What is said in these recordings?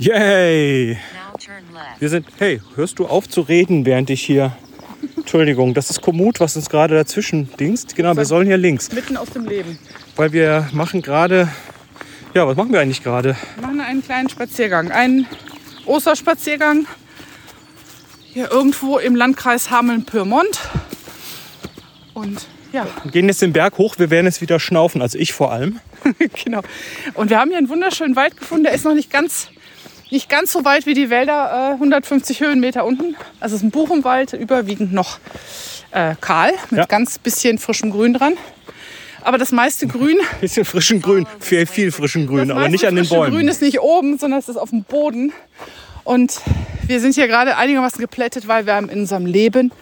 Yay! Wir sind. Hey, hörst du auf zu reden, während ich hier. Entschuldigung, das ist Kommut, was uns gerade dazwischen dingst. Genau, wir sollen hier links. Mitten aus dem Leben. Weil wir machen gerade. Ja, was machen wir eigentlich gerade? Wir machen einen kleinen Spaziergang. Einen Osterspaziergang. Hier irgendwo im Landkreis Hameln-Pyrmont. Und ja, Wir gehen jetzt den Berg hoch, wir werden jetzt wieder schnaufen, also ich vor allem. genau. Und wir haben hier einen wunderschönen Wald gefunden. Der ist noch nicht ganz, nicht ganz so weit wie die Wälder, äh, 150 Höhenmeter unten. Also es ist ein Buchenwald, überwiegend noch äh, kahl, mit Ja. ganz bisschen frischem Grün dran. Aber das meiste Grün, Bisschen frischen Grün, viel, viel frischen Grün, das aber nicht an den Bäumen. Grün ist nicht oben, sondern es ist auf dem Boden. Und wir sind hier gerade einigermaßen geplättet, weil wir haben in unserem Leben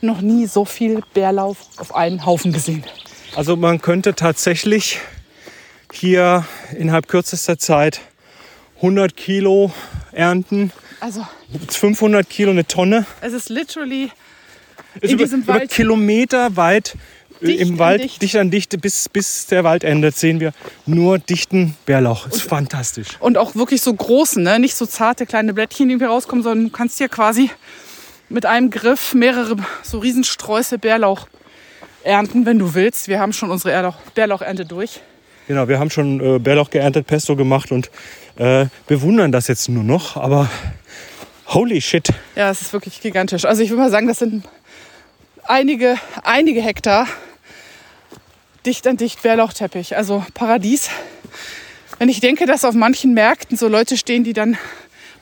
noch nie so viel Bärlauf auf einen Haufen gesehen. Also man könnte tatsächlich hier innerhalb kürzester Zeit 100 Kilo ernten, Also 500 Kilo eine Tonne. es ist literally Ist In über, diesem über Wald Kilometer weit äh, Dicht im Wald, dicht. dicht an dicht, bis, bis der Wald endet, sehen wir nur dichten Bärlauch. ist fantastisch. Und auch wirklich so großen, ne? nicht so zarte kleine Blättchen, die hier rauskommen, sondern du kannst hier quasi mit einem Griff mehrere so Riesensträuße Bärlauch ernten, wenn du willst. Wir haben schon unsere Bärlauchernte durch. Genau, wir haben schon äh, Bärlauch geerntet, Pesto gemacht und äh, bewundern das jetzt nur noch. Aber holy shit. Ja, es ist wirklich gigantisch. Also ich würde mal sagen, das sind einige, einige Hektar dicht an dicht Bärlauchteppich. Also Paradies. Wenn ich denke, dass auf manchen Märkten so Leute stehen, die dann,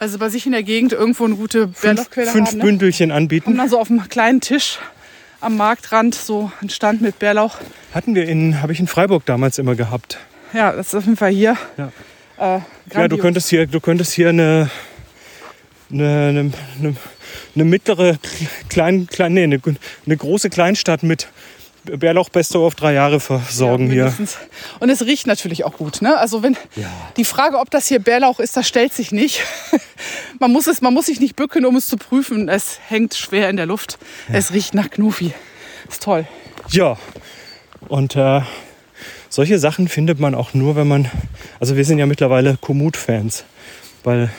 also bei sich in der Gegend irgendwo eine gute Fünf, Bärlauchquelle fünf haben. Ne? Bündelchen Und anbieten. dann so auf einem kleinen Tisch am Marktrand so ein Stand mit Bärlauch. Hatten wir in, habe ich in Freiburg damals immer gehabt. Ja, das ist auf jeden Fall hier. Ja. Äh, Ja, du könntest hier, du könntest hier eine, eine, eine, eine, mittlere, klein, klein, nee, eine, eine große Kleinstadt mit Bärlauchpesto auf drei Jahre versorgen Ja, hier. Und es riecht natürlich auch gut. Ne? Also wenn die Frage, ob das hier Bärlauch ist, das stellt sich nicht. man, muss es, man muss sich nicht bücken, um es zu prüfen. Es hängt schwer in der Luft. Es riecht nach Knufi. Ist toll. Ja, und äh, solche Sachen findet man auch nur, wenn man, also wir sind ja mittlerweile Komoot-Fans, weil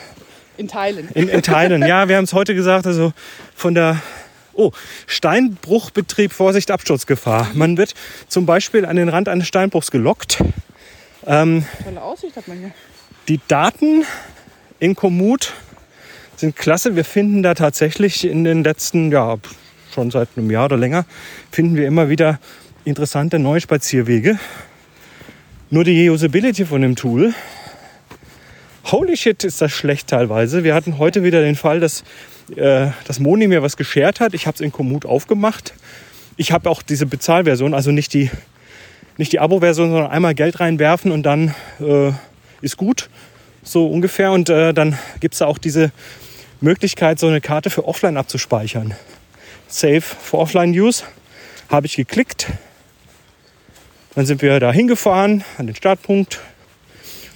In Teilen. in, in Teilen, ja, wir haben es heute gesagt, also von der, oh, Steinbruchbetrieb, Vorsicht, Absturzgefahr. Man wird zum Beispiel an den Rand eines Steinbruchs gelockt. Tolle Aussicht hat man hier. Die Daten in Komoot sind klasse. Wir finden da tatsächlich in den letzten, ja, schon seit einem Jahr oder länger, finden wir immer wieder interessante neue Spazierwege. Nur die Usability von dem Tool, holy shit, ist das schlecht teilweise. Wir hatten heute wieder den Fall, dass äh, das Moni mir was geschert hat. Ich habe es in Komoot aufgemacht. Ich habe auch diese Bezahlversion, also nicht die, nicht die Abo-Version, sondern einmal Geld reinwerfen und dann äh, ist gut, so ungefähr. Und äh, dann gibt es da auch diese Möglichkeit, so eine Karte für Offline abzuspeichern. Save for Offline Use. Habe ich geklickt. Dann sind wir da hingefahren an den Startpunkt.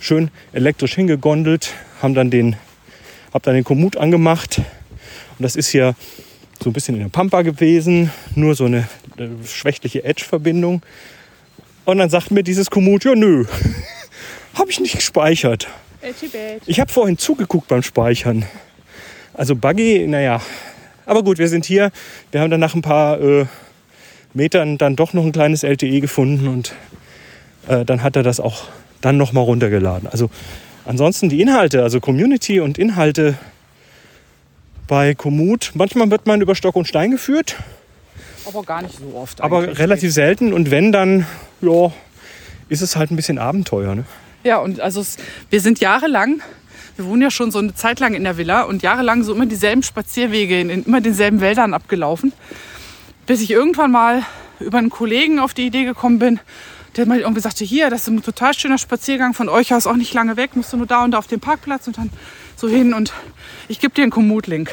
Schön elektrisch hingegondelt. Haben dann den, hab dann den Komoot angemacht. Und das ist hier so ein bisschen in der Pampa gewesen. Nur so eine äh, schwächliche Edge-Verbindung. Und dann sagt mir dieses Komoot, ja nö, habe ich nicht gespeichert. Ich habe vorhin zugeguckt beim Speichern. Also Buggy, naja. Aber gut, wir sind hier. Wir haben dann nach ein paar äh, Metern dann doch noch ein kleines LTE gefunden und äh, dann hat er das auch dann noch mal runtergeladen. Also ansonsten die Inhalte, also Community und Inhalte bei Komoot. Manchmal wird man über Stock und Stein geführt, Aber gar nicht so oft. aber eigentlich. relativ selten. Und wenn, dann ja, ist es halt ein bisschen Abenteuer. Ne? Ja, und also es, wir sind jahrelang, wir wohnen ja schon so eine Zeit lang in der Villa und jahrelang so immer dieselben Spazierwege in, in immer denselben Wäldern abgelaufen, bis ich irgendwann mal über einen Kollegen auf die Idee gekommen bin, der mal irgendwie sagte, hier, das ist ein total schöner Spaziergang von euch aus, auch nicht lange weg, musst du nur da und da auf den Parkplatz und dann so hin und ich gebe dir einen Komoot-Link.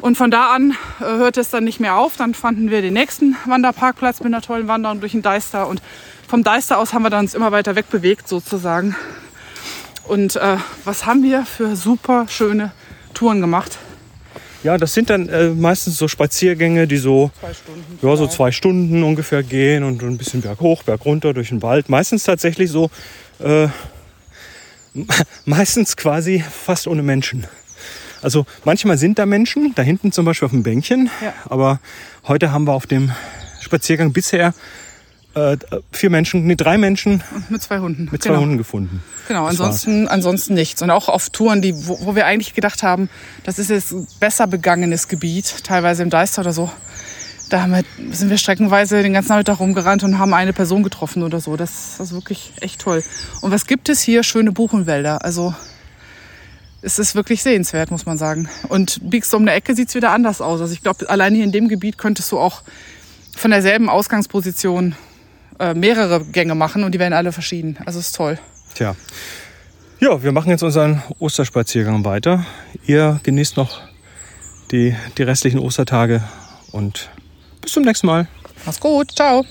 Und von da an äh, hörte es dann nicht mehr auf. Dann fanden wir den nächsten Wanderparkplatz mit einer tollen Wanderung durch den Deister. Und vom Deister aus haben wir dann uns immer weiter wegbewegt sozusagen. Und äh, was haben wir für super schöne Touren gemacht? Ja, das sind dann äh, meistens so Spaziergänge, die so, Zwei Stunden. ja, so zwei Stunden ungefähr gehen und ein bisschen berghoch, bergunter durch den Wald. Meistens tatsächlich so, äh, meistens quasi fast ohne Menschen. Also manchmal sind da Menschen, da hinten zum Beispiel auf dem Bänkchen. Ja. Aber heute haben wir auf dem Spaziergang bisher äh, vier Menschen, nee, drei Menschen Mit zwei Hunden. mit zwei genau. Hunden gefunden. Genau, Das ansonsten, ansonsten nichts. Und auch auf Touren, die, wo, wo wir eigentlich gedacht haben, das ist jetzt ein besser begangenes Gebiet, teilweise im Deister oder so. Da wir, sind wir streckenweise den ganzen Nachmittag rumgerannt und haben eine Person getroffen oder so. Das ist wirklich echt toll. Und was gibt es hier? Schöne Buchenwälder. Also es ist wirklich sehenswert, muss man sagen. Und biegst du um eine Ecke, sieht es wieder anders aus. Also ich glaube, allein hier in dem Gebiet könntest du auch von derselben Ausgangsposition äh, mehrere Gänge machen und die wären alle verschieden. Also es ist toll. Tja. Ja, wir machen jetzt unseren Osterspaziergang weiter. Ihr genießt noch die, die restlichen Ostertage und bis zum nächsten Mal. Mach's gut. Ciao.